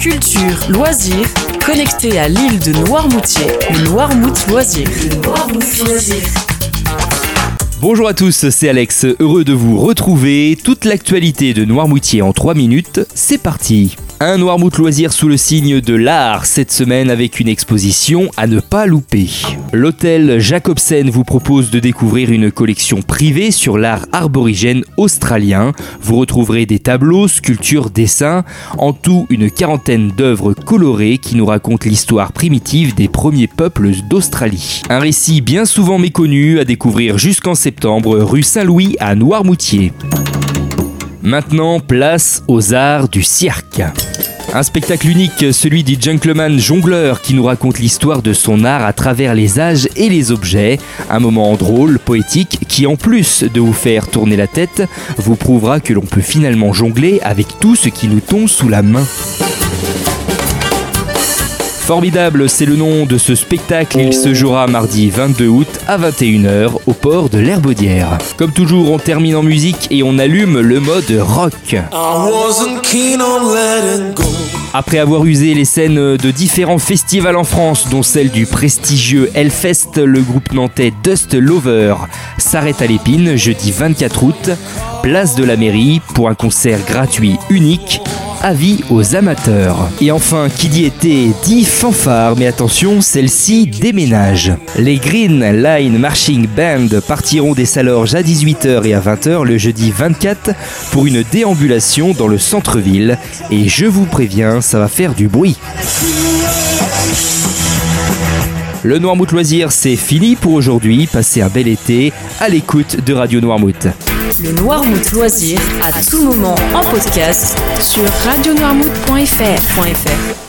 culture, loisirs, connecté à l'île de Noirmoutier, le Noirmout Loisirs. Bonjour à tous, c'est Alex, heureux de vous retrouver. Toute l'actualité de Noirmoutier en 3 minutes, c'est parti. Un Noirmout loisir sous le signe de l'art cette semaine avec une exposition à ne pas louper. L'hôtel Jacobsen vous propose de découvrir une collection privée sur l'art arborigène australien. Vous retrouverez des tableaux, sculptures, dessins, en tout une quarantaine d'œuvres colorées qui nous racontent l'histoire primitive des premiers peuples d'Australie. Un récit bien souvent méconnu à découvrir jusqu'en septembre rue Saint-Louis à Noirmoutier. Maintenant, place aux arts du cirque. Un spectacle unique, celui du gentleman jongleur qui nous raconte l'histoire de son art à travers les âges et les objets. Un moment drôle, poétique, qui en plus de vous faire tourner la tête, vous prouvera que l'on peut finalement jongler avec tout ce qui nous tombe sous la main. Formidable, c'est le nom de ce spectacle. Il se jouera mardi 22 août à 21h au port de l'Herbaudière. Comme toujours, on termine en musique et on allume le mode rock. Après avoir usé les scènes de différents festivals en France, dont celle du prestigieux Hellfest, le groupe nantais Dust Lover s'arrête à l'épine jeudi 24 août, place de la mairie, pour un concert gratuit unique avis aux amateurs. Et enfin, qui dit été dit fanfare, mais attention, celle-ci déménage. Les Green Line Marching Band partiront des Salorges à 18h et à 20h le jeudi 24 pour une déambulation dans le centre-ville. Et je vous préviens, ça va faire du bruit. Le Noirmouth Loisir, c'est fini pour aujourd'hui. Passez un bel été à l'écoute de Radio Noirmouth. Le Noirmout Loisir à tout moment en podcast sur radionoirmout.fr.